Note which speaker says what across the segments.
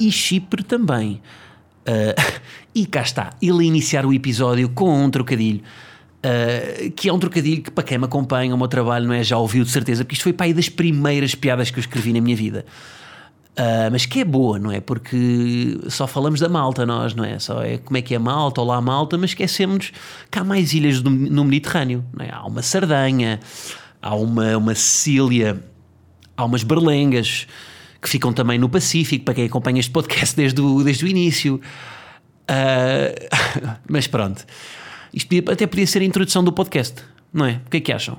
Speaker 1: E Chipre também. Uh, e cá está, ele iniciar o episódio com um trocadilho. Uh, que é um trocadilho que para quem me acompanha o meu trabalho não é já ouviu de certeza, porque isto foi para aí das primeiras piadas que eu escrevi na minha vida. Uh, mas que é boa, não é? Porque só falamos da Malta, nós, não é? Só é como é que é Malta, olá Malta, mas esquecemos que há mais ilhas do, no Mediterrâneo, não é? Há uma Sardanha, há uma, uma Sicília, há umas Berlengas que ficam também no Pacífico, para quem acompanha este podcast desde o, desde o início. Uh, mas pronto, isto até podia ser a introdução do podcast, não é? O que é que acham?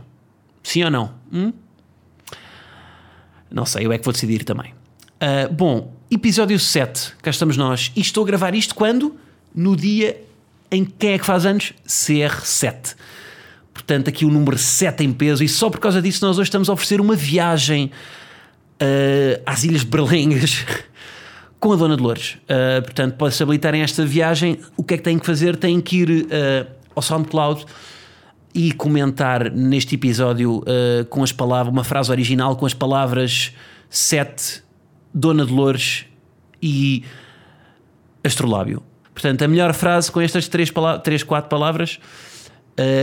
Speaker 1: Sim ou não? Hum? Não sei, eu é que vou decidir também. Uh, bom, episódio 7, cá estamos nós. E estou a gravar isto quando? No dia em que quem é que faz anos? CR7. Portanto, aqui o número 7 em peso, e só por causa disso nós hoje estamos a oferecer uma viagem uh, às Ilhas Berlengas com a Dona Dolores. Uh, portanto, pode-se habilitar em esta viagem. O que é que têm que fazer? Têm que ir uh, ao SoundCloud e comentar neste episódio uh, com as palavras, uma frase original com as palavras sete, Dona Dolores e Astrolábio. Portanto, a melhor frase com estas três, três quatro palavras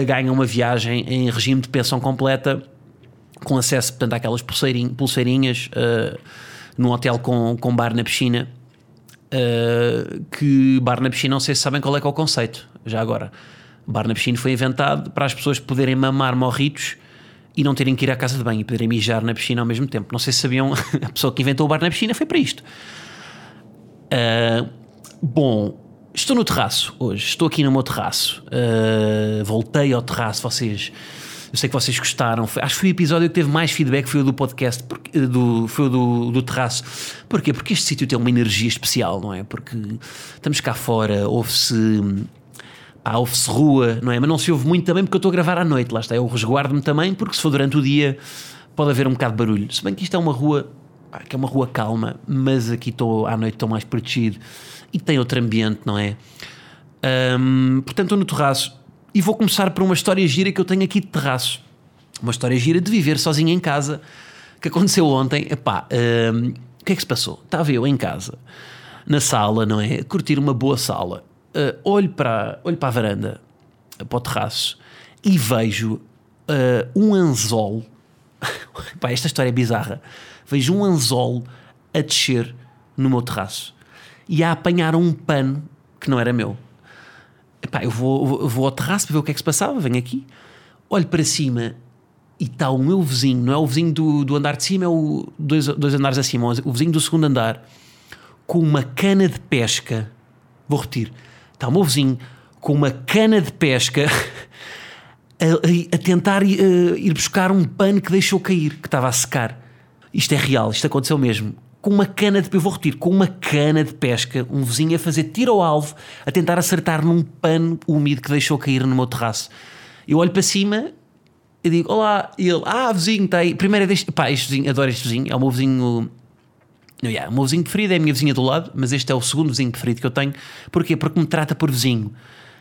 Speaker 1: ganha uma viagem em regime de pensão completa com acesso portanto, àquelas pulseirinhas, pulseirinhas uh, num hotel com, com bar na piscina. Uh, que bar na piscina, não sei se sabem qual é que é o conceito, já agora. Bar na piscina foi inventado para as pessoas poderem mamar morritos e não terem que ir à casa de banho e poderem mijar na piscina ao mesmo tempo. Não sei se sabiam, a pessoa que inventou o bar na piscina foi para isto. Uh, bom, estou no terraço hoje, estou aqui no meu terraço. Uh, voltei ao terraço, vocês eu sei que vocês gostaram. Acho que foi o episódio que teve mais feedback, foi o do podcast, porque, do, foi o do, do terraço. Porquê? Porque este sítio tem uma energia especial, não é? Porque estamos cá fora, ouve-se. Ah, ouve-se rua, não é? Mas não se ouve muito também porque eu estou a gravar à noite, lá está. Eu resguardo-me também, porque se for durante o dia pode haver um bocado de barulho. Se bem que isto é uma rua que é uma rua calma, mas aqui estou à noite estou mais protegido e tem outro ambiente, não é? Portanto, estou no terraço e vou começar por uma história gira que eu tenho aqui de terraço. Uma história gira de viver sozinho em casa, que aconteceu ontem. Epá, um, o que é que se passou? Estava eu em casa, na sala, não é? A curtir uma boa sala. Uh, olho, para, olho para a varanda, para o terraço, e vejo uh, um anzol. Epá, esta história é bizarra. Vejo um anzol a descer no meu terraço e a apanhar um pano que não era meu. Epá, eu vou, vou ao terraço para ver o que é que se passava, venho aqui, olho para cima e está o meu vizinho, não é o vizinho do, do andar de cima, é o dois, dois andares acima, o vizinho do segundo andar, com uma cana de pesca. Vou repetir: está o meu vizinho com uma cana de pesca a, a, tentar a, ir buscar um pano que deixou cair, que estava a secar. Isto é real, isto aconteceu mesmo com uma cana de, eu vou repetir, com uma cana de pesca, um vizinho a fazer tiro ao alvo, a tentar acertar num pano úmido que deixou cair no meu terraço. Eu olho para cima e digo: Olá, e ele, ah, vizinho, está aí. Primeiro é deste, pá, este vizinho, adoro este vizinho, é o meu vizinho. Não, yeah, o meu vizinho preferido é a minha vizinha do lado, mas este é o segundo vizinho preferido que eu tenho. Porquê? Porque me trata por vizinho,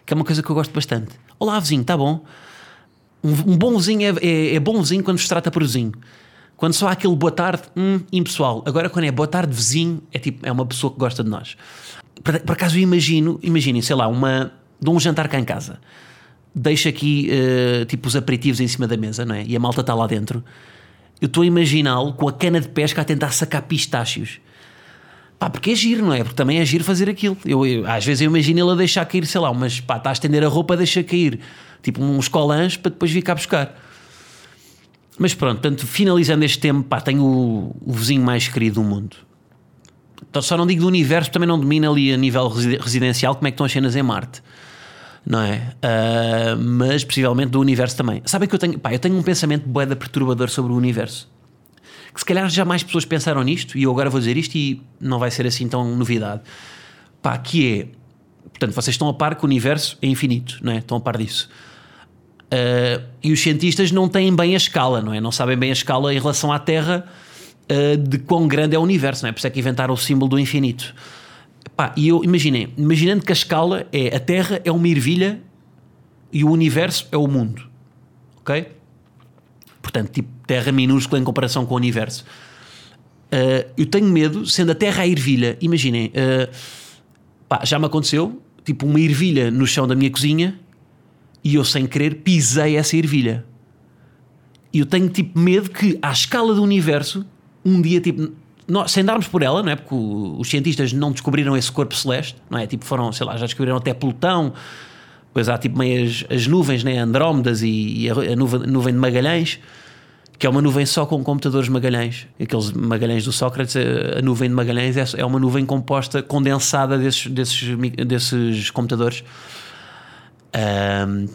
Speaker 1: que é uma coisa que eu gosto bastante. Olá, vizinho, está bom? Um, um bom vizinho é, é, é bom vizinho quando se trata por vizinho. Quando só há aquele boa tarde, hum, impessoal. Agora, quando é boa tarde vizinho, é tipo, é uma pessoa que gosta de nós. Por, por acaso eu imagino, imaginem, sei lá, uma, de um jantar cá em casa. Deixa aqui uh, tipo os aperitivos em cima da mesa, não é? E a malta está lá dentro. Eu estou a imaginá-lo com a cana de pesca a tentar sacar pistácios. Pá, porque é giro, não é? Porque também é giro fazer aquilo. Eu, eu às vezes eu imagino ele a deixar cair, sei lá, mas pá, está a estender a roupa, deixa cair. Tipo uns colãs para depois vir cá buscar. Mas pronto, portanto, finalizando este tempo, pá, tenho o, o vizinho mais querido do mundo. Então, só não digo do universo, também não domina ali a nível residencial como é que estão as cenas em Marte. Não é? Uh, mas possivelmente do universo também. Sabem que eu tenho, pá, eu tenho um pensamento boeda perturbador sobre o universo. Que se calhar já mais pessoas pensaram nisto, e eu agora vou dizer isto e não vai ser assim tão novidade. pá, que é, portanto, vocês estão a par que o universo é infinito, não é? Estão a par disso. Uh, e os cientistas não têm bem a escala, não é? Não sabem bem a escala em relação à Terra uh, de quão grande é o universo, não é? Por isso é que inventaram o símbolo do infinito. Pá, e eu imaginem, imaginando que a escala é a Terra é uma ervilha e o universo é o mundo, ok? Portanto, tipo Terra minúscula em comparação com o universo. Uh, eu tenho medo, sendo a Terra a ervilha, imaginem, pá, já me aconteceu, tipo uma ervilha no chão da minha cozinha e eu, sem querer, pisei essa ervilha. E eu tenho tipo medo que, à escala do universo, um dia, tipo, nós, sem darmos por ela, não é? Porque os cientistas não descobriram esse corpo celeste, não é? Tipo, foram, sei lá, já descobriram até Plutão, depois há tipo meio as, as nuvens, né? Andrómedas e, e a, a nuvem, a nuvem de Magalhães que é uma nuvem só com computadores Magalhães. Aqueles Magalhães do Sócrates, a nuvem de Magalhães é, é uma nuvem composta, condensada desses, desses, desses computadores. Um,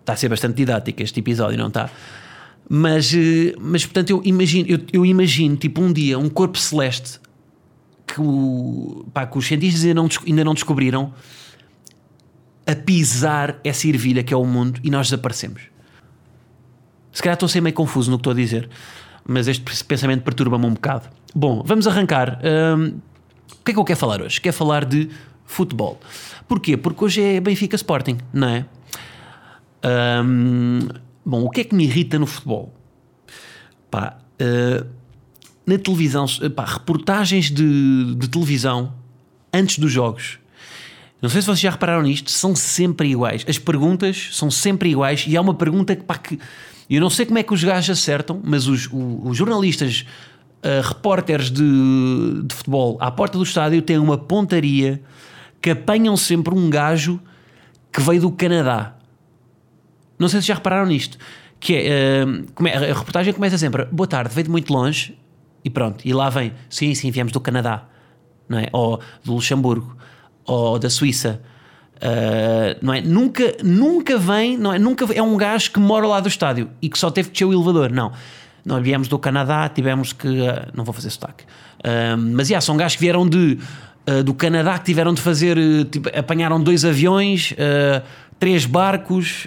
Speaker 1: está a ser bastante didático este episódio, não está? Mas, eh, mas portanto, eu imagino, eu, eu imagino tipo um dia um corpo celeste que, o, pá, que os cientistas ainda não, ainda não descobriram a pisar essa ervilha que é o mundo e nós desaparecemos. Se calhar estou a ser meio confuso no que estou a dizer, mas este pensamento perturba-me um bocado. Bom, vamos arrancar. Um, o que é que eu quero falar hoje? Quero falar de futebol. Porquê? Porque hoje é Benfica Sporting, não é? Bom, o que é que me irrita no futebol? Pá, uh, na televisão, pá, reportagens de, de televisão antes dos jogos. Não sei se vocês já repararam nisto, são sempre iguais. As perguntas são sempre iguais e há uma pergunta que, pá, que eu não sei como é que os gajos acertam, mas os, os, os jornalistas, uh, repórteres de, de futebol à porta do estádio têm uma pontaria que apanham sempre um gajo que veio do Canadá. Não sei se já repararam nisto. Que é, uh, a reportagem começa sempre: Boa tarde, veio de muito longe e pronto. E lá vem: Sim, sim, viemos do Canadá, não é? ou do Luxemburgo, ou da Suíça. Uh, não é? Nunca, nunca vem, não é? Nunca é um gajo que mora lá do estádio e que só teve que descer o elevador. Não. Nós viemos do Canadá, tivemos que. Uh, não vou fazer sotaque. Uh, mas yeah, são gajos que vieram de uh, do Canadá que tiveram de fazer, uh, tipo, apanharam dois aviões, uh, três barcos,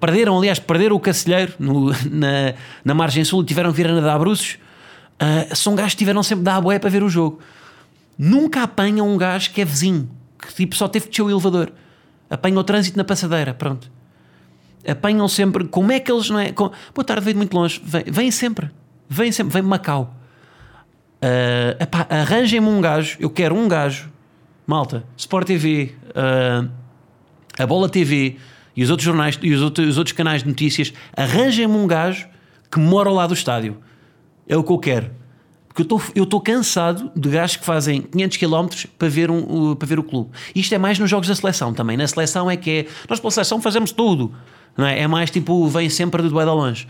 Speaker 1: perderam, aliás, perderam o Cacilheiro no, na, na margem sul e tiveram que vir a nadar bruços. são gajos que tiveram sempre da boé para ver o jogo. Nunca apanham um gajo que é vizinho, que tipo só teve que descer o elevador. Apanham o trânsito na passadeira, pronto. Apanham sempre. Como é que eles não é? Com, Boa tarde, veio muito longe. Vêm vem sempre. Vêm sempre. Vem Macau. Uh, arranjem-me um gajo, eu quero um gajo, malta, Sport TV, uh, ah, a Bola TV e os outros jornais e os outros, os outros canais de notícias, arranjem-me um gajo que mora lado do estádio. É o que eu quero. Porque eu estou cansado de gajos que fazem 500 km para ver, um, uh, para ver o clube. Isto é mais nos jogos da seleção também. Na seleção é que é. Nós pela seleção fazemos tudo. Não é? é mais tipo, vem sempre de duelo longe.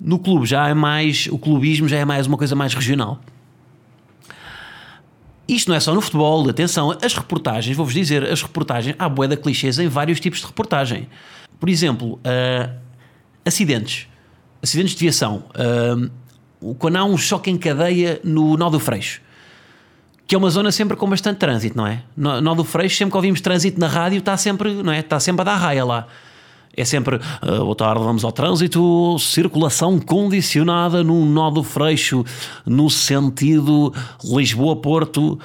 Speaker 1: No clube já é mais. O clubismo já é mais uma coisa mais regional. Isto não é só no futebol, atenção, as reportagens, vou-vos dizer, as reportagens, há boeda clichês em vários tipos de reportagem. Por exemplo, uh, acidentes, acidentes de viação. Uh, quando há um choque em cadeia no Nó do Freixo, que é uma zona sempre com bastante trânsito, não é? Nó do Freixo, sempre que ouvimos trânsito na rádio, está sempre, não é? Está sempre a dar raia lá. É sempre, uh, boa tarde, vamos ao trânsito, circulação condicionada no nó do Freixo, no sentido Lisboa-Porto, uh,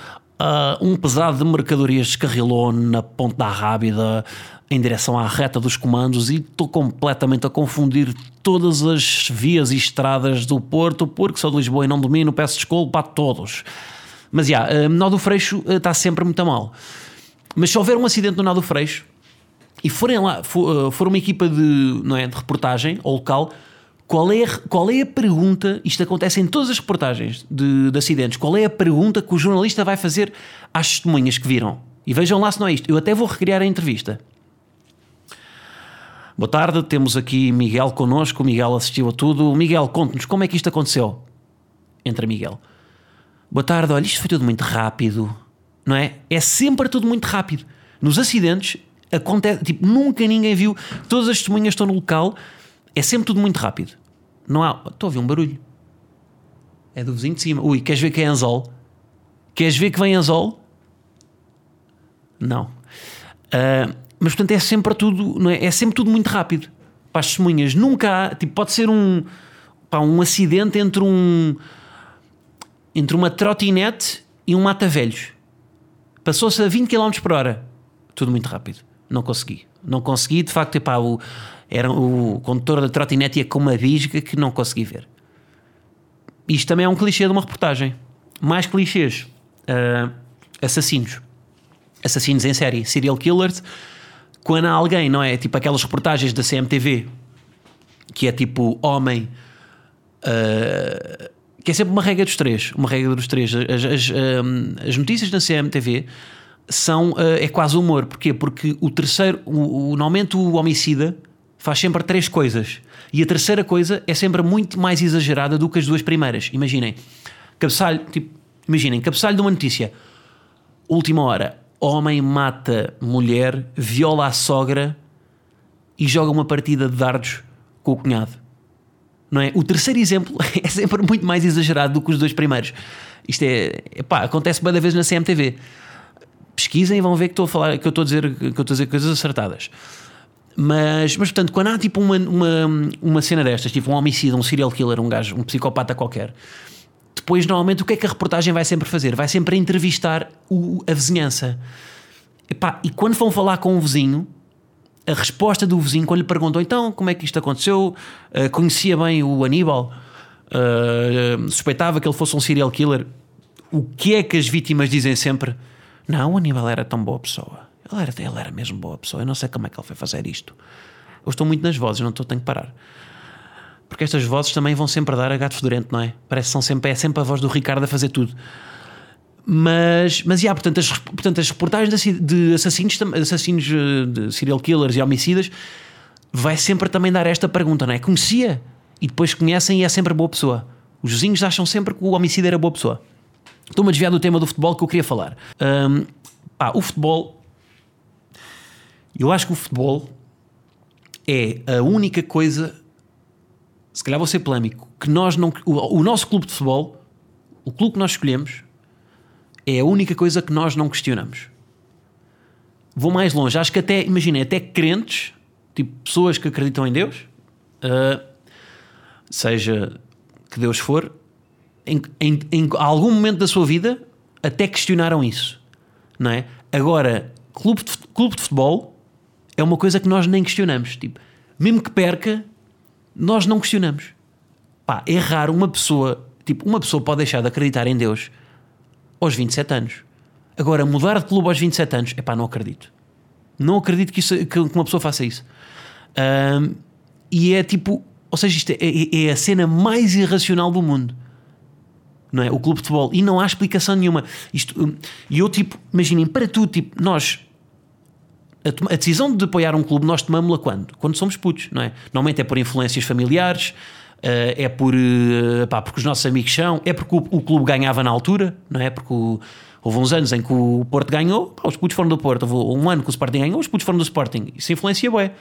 Speaker 1: um pesado de mercadorias descarrilou na Ponte da Rábida em direção à reta dos comandos e estou completamente a confundir todas as vias e estradas do Porto, porque sou de Lisboa e não domino, peço desculpa a todos. Mas já, yeah, Nó do Freixo está sempre muito mal. Mas se houver um acidente no Nó do Freixo, e forem lá, for, uh, for uma equipa de, não é, de reportagem ou local, qual é, qual é a pergunta? Isto acontece em todas as reportagens de, de, acidentes. Qual é a pergunta que o jornalista vai fazer às testemunhas que viram? E vejam lá se não é isto. Eu até vou recriar a entrevista. Boa tarde, temos aqui Miguel connosco. O Miguel assistiu a tudo. Miguel, conte-nos como é que isto aconteceu. Entra Miguel. Boa tarde, olha, isto foi tudo muito rápido, não é? É sempre tudo muito rápido. Nos acidentes, acontece, tipo, nunca ninguém viu, todas as testemunhas estão no local, é sempre tudo muito rápido. Não há. Estou a ouvir um barulho. É do vizinho de cima. Ui, queres ver que é anzol? Queres ver que vem anzol? Não. Uh, mas portanto é sempre tudo, não é? é sempre tudo muito rápido para as testemunhas. Nunca há, tipo, pode ser um, pá, um acidente entre um entre uma trotinete e um mata-velhos. Passou-se a 20 km por hora. Tudo muito rápido. Não consegui. Não consegui, de facto, epá, o, era, o condutor da trotinete ia com uma bisga que não consegui ver. Isto também é um clichê de uma reportagem. Mais clichês. Uh, assassinos. Assassinos em série. Serial killers. Quando há alguém, não é? Tipo aquelas reportagens da CMTV que é tipo homem. Uh, que é sempre uma regra dos três. Uma regra dos três. As, as, um, as notícias da CMTV são. Uh, é quase humor. Porquê? Porque o terceiro. O, o, normalmente o homicida faz sempre três coisas. E a terceira coisa é sempre muito mais exagerada do que as duas primeiras. Imaginem. Cabeçalho. Tipo, imaginem. Cabeçalho de uma notícia. Última hora. Homem mata mulher, viola a sogra e joga uma partida de dardos com o cunhado não é? O terceiro exemplo é sempre muito mais exagerado do que os dois primeiros. Isto é, pá, acontece bem da vez na CMTV. Pesquisem e vão ver que estou a falar, que eu estou a dizer, que eu estou a dizer coisas acertadas. Mas, mas portanto, quando há tipo uma, uma, uma cena destas, tipo um homicídio, um serial killer, um gajo, um psicopata qualquer, depois normalmente o que é que a reportagem vai sempre fazer? Vai sempre entrevistar o, a vizinhança. Epá, e quando vão falar com um vizinho, a resposta do vizinho quando lhe perguntou então como é que isto aconteceu, uh, conhecia bem o Aníbal, uh, suspeitava que ele fosse um serial killer. O que é que as vítimas dizem sempre? Não, o Aníbal era tão boa pessoa. Ele era, ele era mesmo boa pessoa. Eu não sei como é que ele foi fazer isto. Eu estou muito nas vozes, não estou, tenho que parar. Porque estas vozes também vão sempre dar a gato fedorento, não é? Parece que são sempre, é sempre a voz do Ricardo a fazer tudo. Mas, mas yeah, portanto, as, portanto, as reportagens de assassinos, assassinos eh, de serial killers e homicidas vai sempre também dar esta pergunta, não é? Conhecia e depois conhecem e é sempre boa pessoa. Os vizinhos acham sempre que o homicida era boa pessoa. Estou-me a desviar do tema do futebol que eu queria falar. Um, pá, o futebol. Eu acho que o futebol é a única coisa, se calhar vou ser polémico, que nós não. O, o nosso clube de futebol, o clube que nós escolhemos, é a única coisa que nós não questionamos. Vou mais longe, acho que até, imaginem, até crentes, tipo pessoas que acreditam em Deus, uh, seja que Deus for, em, em, em algum momento da sua vida até questionaram isso, não é? Agora, clube de, clube de futebol é uma coisa que nós nem questionamos. Tipo, mesmo que perca, nós não questionamos. Pá, é uma pessoa, tipo, uma pessoa pode deixar de acreditar em Deus aos 27 anos. Agora, mudar de clube aos 27 anos, é pá, não acredito. Não acredito que, isso, que uma pessoa faça isso. Um, e é tipo, ou seja, isto é, é, é, a cena mais irracional do mundo. Não é? O clube de futebol. E não há explicação nenhuma. Isto, e eu, tipo, imaginem, para tudo, tipo, nós. A, a decisão de apoiar um clube, nós tomamos-la quando? Quando somos putos, não é? Normalmente é por influências familiares, Uh, é por, uh, pá, porque os nossos amigos são, é porque o, o, clube ganhava na altura, não é? Porque o, houve uns anos em que o Porto ganhou, pá, os putos foram do Porto, houve um ano que o Sporting ganhou, os putos foram do Sporting. Isso influencia bem.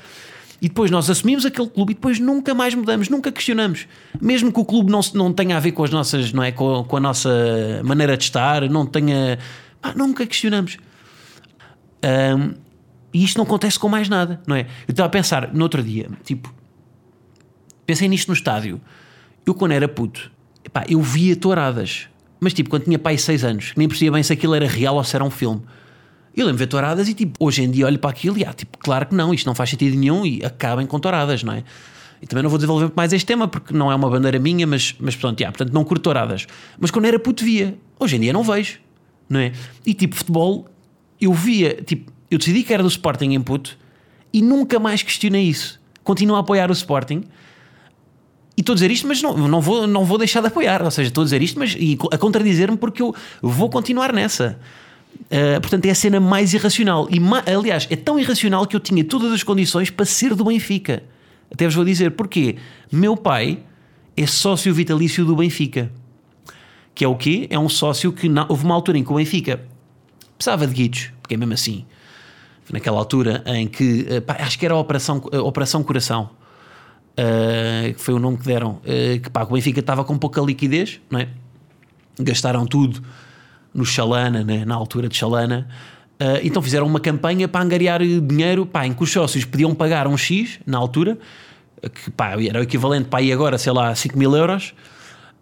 Speaker 1: E depois nós assumimos aquele clube e depois nunca mais mudamos, nunca questionamos. Mesmo que o clube não, não tenha a ver com as nossas, não é? Com, com a nossa maneira de estar, não tenha. Pá, nunca questionamos. Um, e isto não acontece com mais nada, não é? Eu estava a pensar no outro dia, tipo, Pensei nisto no estádio. Eu, quando era puto, epá, eu via touradas. Mas, tipo, quando tinha pai 6 anos, nem percebia bem se aquilo era real ou se era um filme. Eu lembro de ver touradas e, tipo, hoje em dia olho para aquilo e, ah, tipo, claro que não, isto não faz sentido nenhum e acabem com touradas, não é? E também não vou desenvolver mais este tema porque não é uma bandeira minha, mas, mas pronto, yeah, portanto, não curto touradas. Mas quando era puto, via. Hoje em dia não vejo, não é? E, tipo, futebol, eu via, tipo, eu decidi que era do Sporting em puto e nunca mais questionei isso. Continuo a apoiar o Sporting e estou a dizer isto, mas não, não, vou, não vou deixar de apoiar. Ou seja, estou a dizer isto, mas e a contradizer-me porque eu vou continuar nessa. Uh, portanto, é a cena mais irracional. E, aliás, é tão irracional que eu tinha todas as condições para ser do Benfica. Até vos vou dizer porquê. Meu pai é sócio vitalício do Benfica. Que é o quê? É um sócio que não, houve uma altura em que o Benfica precisava de guidos, porque é mesmo assim. Naquela altura em que, uh, pá, acho que era a Operação, Operação Coração uh, que foi o nome que deram, uh, que pá, o Benfica estava com pouca liquidez, não é? gastaram tudo no Chalana, né? na altura de Chalana, Uh, então fizeram uma campanha para angariar dinheiro pá, em que os sócios podiam pagar um X na altura, que pá, era o equivalente para aí agora, sei lá, 5 mil euros,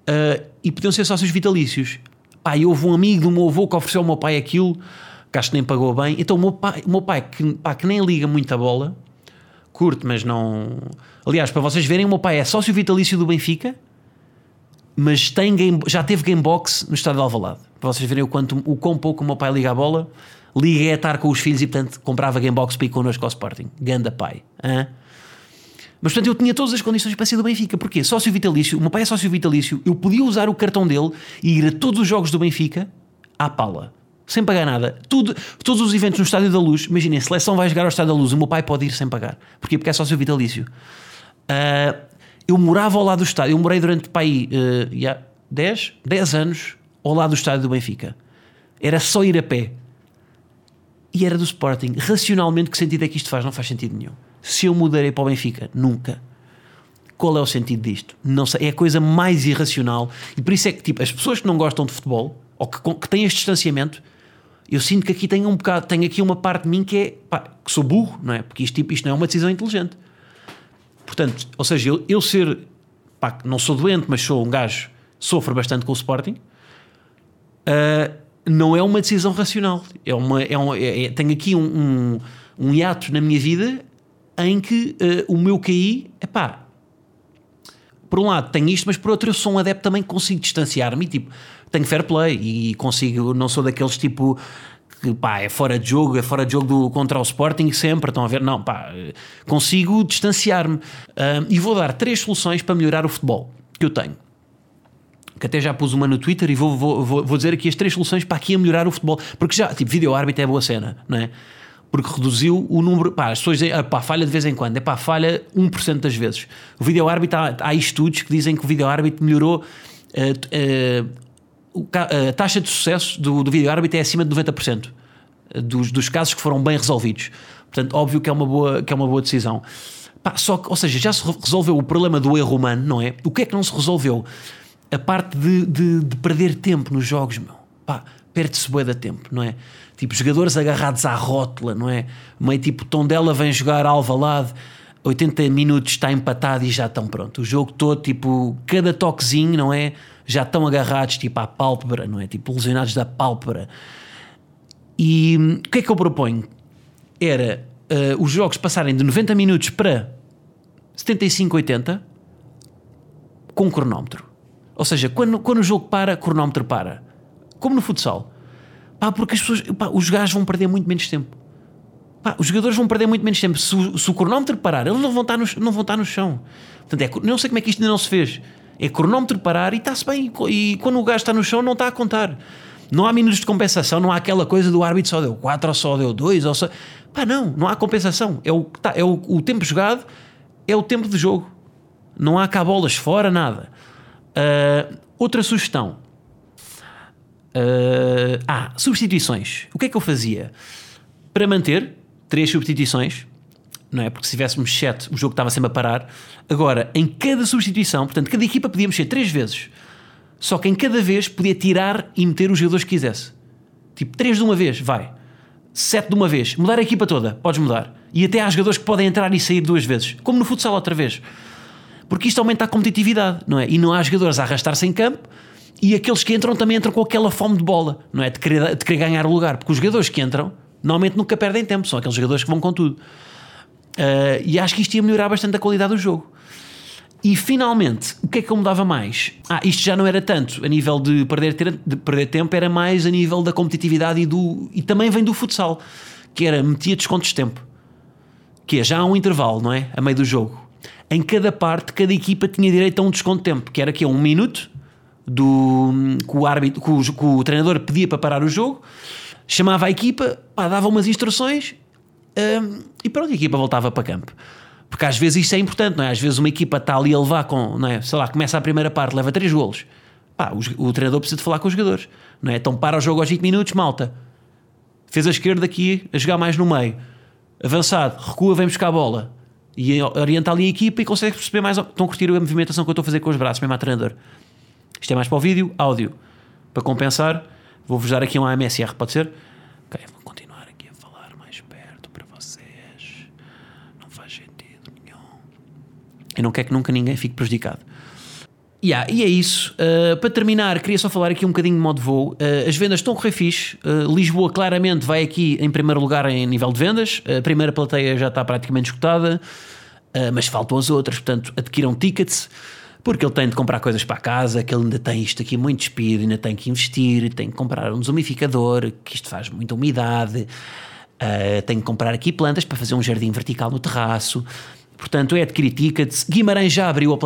Speaker 1: uh, e podiam ser sócios vitalícios. Pá, e houve um amigo do meu avô que ofereceu ao meu pai aquilo, que acho que nem pagou bem. Então o meu pai, meu pai que, pá, que nem liga muita bola, curte, mas não. Aliás, para vocês verem, o meu pai é sócio vitalício do Benfica, mas tem game, já teve gamebox no estado de Alvalade. Para vocês verem o, quanto, o quão pouco o meu pai liga a bola liguei a estar com os filhos e, portanto, comprava Gamebox para ir connosco ao Sporting. Ganda pai. Hã? Mas, portanto, eu tinha todas as condições para ser do Benfica. Porquê? Sócio vitalício, o meu pai é sócio vitalício, eu podia usar o cartão dele e ir a todos os jogos do Benfica à pala. Sem pagar nada. Tudo, todos os eventos no Estádio da Luz, imaginem, a seleção vai jogar ao Estádio da Luz, o meu pai pode ir sem pagar. Porquê? Porque é sócio vitalício. Uh, eu morava ao lado do estádio, eu morei durante pai, uh, yeah, 10, 10 anos ao lado do estádio do Benfica. Era só ir a pé e era do Sporting. Racionalmente, que sentido é que isto faz? Não faz sentido nenhum. Se eu mudarei para o Benfica, nunca. Qual é o sentido disto? Não sei. É a coisa mais irracional. E por isso é que, tipo, as pessoas que não gostam de futebol ou que, que têm este distanciamento, eu sinto que aqui tem um bocado, tem aqui uma parte de mim que é pá, que sou burro, não é? Porque isto, tipo, isto não é uma decisão inteligente. Portanto, ou seja, eu, eu ser, pá, não sou doente, mas sou um gajo, sofro bastante com o Sporting. Uh, não é uma decisão racional. É uma, é um, é, é, tenho aqui um, um, um hiato na minha vida em que uh, o meu KI, é pá, por um lado tenho isto, mas por outro eu sou um adepto também que consigo distanciar-me tipo, tenho fair play e consigo, não sou daqueles tipo que pá, é fora de jogo, é fora de jogo do, contra o Sporting sempre, estão a ver? Não, pá, consigo distanciar-me uh, e vou dar três soluções para melhorar o futebol que eu tenho que até já pus uma no Twitter e vou, vou, vou, vou dizer aqui as três soluções para aqui a melhorar o futebol. Porque já, tipo, vídeo árbitro é boa cena, não é? Porque reduziu o número. Pá, as pessoas dizem, ah, pá, falha de vez em quando. É pá, falha 1% das vezes. O vídeo árbitro, há, há estudos que dizem que o vídeo árbitro melhorou. Uh, uh, a taxa de sucesso do, do vídeo árbitro é acima de 90% dos, dos casos que foram bem resolvidos. Portanto, óbvio que é uma boa, que é uma boa decisão. Pá, só que, ou seja, já se resolveu o problema do erro humano, não é? O que é que não se resolveu? a parte de, de, de perder tempo nos jogos, meu. Pá, perde-se bué da tempo, não é? Tipo, jogadores agarrados à rótula, não é? Meio tipo, Tondela vem jogar Alvalade, 80 minutos está empatado e já estão pronto. O jogo todo, tipo, cada toquezinho, não é? Já estão agarrados, tipo, à pálpebra, não é? Tipo, lesionados da pálpebra. E hum, o que é que eu proponho? Era uh, os jogos passarem de 90 minutos para 75, 80 com cronómetro. Ou seja, quando, quando o jogo para, cronómetro para. Como no futsal. Pá, porque as pessoas, pá, os gajos vão perder muito menos tempo. Pá, os jogadores vão perder muito menos tempo. Se o, se o cronómetro parar, eles não vão estar no, não vão estar no chão. Portanto, é, não sei como é que isto ainda não se fez. É cronómetro parar e está-se bem. E quando o gajo está no chão, não está a contar. Não há minutos de compensação, não há aquela coisa do árbitro só deu 4 ou só deu 2. Ou só... Pá, não, não há compensação. É o, tá, é o, o tempo jogado, é o tempo de jogo. Não há cá bolas fora, nada. Uh, outra sugestão. Uh, ah, substituições. O que é que eu fazia? Para manter três substituições, não é? Porque se tivéssemos sete, o jogo estava sempre a parar. Agora, em cada substituição, portanto, cada equipa podia mexer três vezes. Só que em cada vez podia tirar e meter os jogadores que quisesse. Tipo, três de uma vez, vai. Sete de uma vez. Mudar a equipa toda, podes mudar. E até há jogadores que podem entrar e sair duas vezes. Como no futsal outra vez porque isto aumenta a competitividade, não é? E não há jogadores a arrastar-se em campo e aqueles que entram também entram com aquela fome de bola, não é? De querer, de querer ganhar o lugar, porque os jogadores que entram normalmente nunca perdem tempo, são aqueles jogadores que vão com tudo. Uh, e acho que isto ia melhorar bastante a qualidade do jogo. E finalmente, o que é que eu mudava mais? Ah, isto já não era tanto a nível de perder, de perder tempo, era mais a nível da competitividade e, do, e também vem do futsal, que era metia descontos de tempo. Que é já há um intervalo, não é? A meio do jogo em cada parte, cada equipa tinha direito a um desconto de tempo, que era aqui um minuto do, que, o árbitro, que o, que o treinador pedia para parar o jogo, chamava a equipa, pá, dava umas instruções hum, e pronto, a equipa voltava para campo. Porque às vezes isto é importante, não é? Às vezes uma equipa está ali a levar com, não é? sei lá, começa a primeira parte, leva 3 golos. Pá, o, o, treinador precisa de falar com os jogadores, não é? Então para o jogo aos 20 minutos, malta. Fez a esquerda aqui, a jogar mais no meio. Avançado, recua, vem buscar a bola e orienta ali a equipa e consegue perceber mais. Estão a curtir a movimentação que eu estou a fazer com os braços, mesmo a treinador. Isto é mais para o vídeo, áudio. Para compensar, vou-vos dar aqui um AMSR, pode ser? Ok, vou continuar aqui. Eu não quero que nunca ninguém fique prejudicado. Yeah, e é isso. Uh, para terminar, queria só falar aqui um bocadinho de modo voo. Uh, as vendas estão a correr fixe. Uh, Lisboa claramente vai aqui em primeiro lugar em nível de vendas. A primeira plateia já está praticamente esgotada, mas faltam as outras. Portanto, adquiram tickets, porque ele tem de comprar coisas para a casa, que ele ainda tem isto aqui muito despido, ainda tem que investir, tem que comprar um desumificador, que isto faz muita umidade. tem que comprar aqui plantas para fazer um jardim vertical no terraço. Portanto, é adquirir tickets. Guimarães já abriu, a, uh,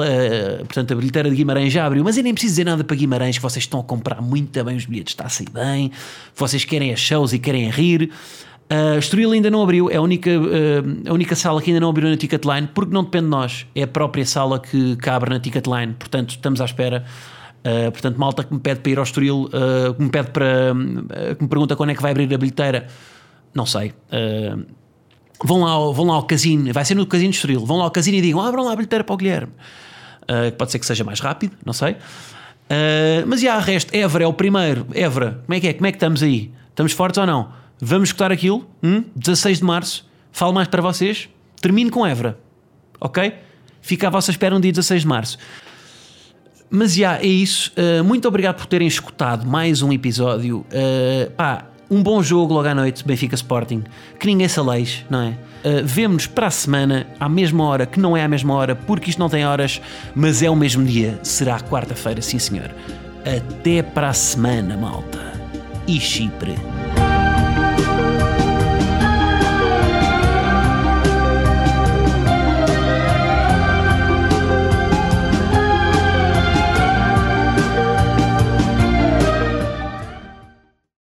Speaker 1: portanto, a bilheteira de Guimarães já abriu, mas eu nem preciso dizer nada para Guimarães, que vocês estão a comprar muito bem os bilhetes, está a sair bem, vocês querem as shows e querem rir. Uh, Estoril ainda não abriu, é a única, uh, a única sala que ainda não abriu na Ticketline, porque não depende de nós, é a própria sala que, que abre na Ticketline, portanto, estamos à espera. Uh, portanto, malta que me pede para ir ao Estoril, uh, que me pede para. Uh, que me pergunta quando é que vai abrir a bilheteira, não sei. Vão lá, ao, vão lá ao casino, vai ser no casino de Estoril, vão lá ao casino e digam: abram lá a bilheteira para o Guilherme. Uh, pode ser que seja mais rápido, não sei. Uh, mas já, resto, Évora é o primeiro. Évora, como é que é? Como é que estamos aí? Estamos fortes ou não? Vamos escutar aquilo? Hum? 16 de março. Falo mais para vocês. Termino com Évora. Ok? Fica à vossa espera um dia 16 de março. Mas já, é isso. Uh, muito obrigado por terem escutado mais um episódio. Uh, pá, um bom jogo logo à noite, Benfica Sporting, que ninguém se aleixe, não é? Uh, Vemo-nos para a semana, à mesma hora, que não é à mesma hora, porque isto não tem horas, mas é o mesmo dia, será quarta-feira, sim senhor. Até para a semana, malta. E Chipre.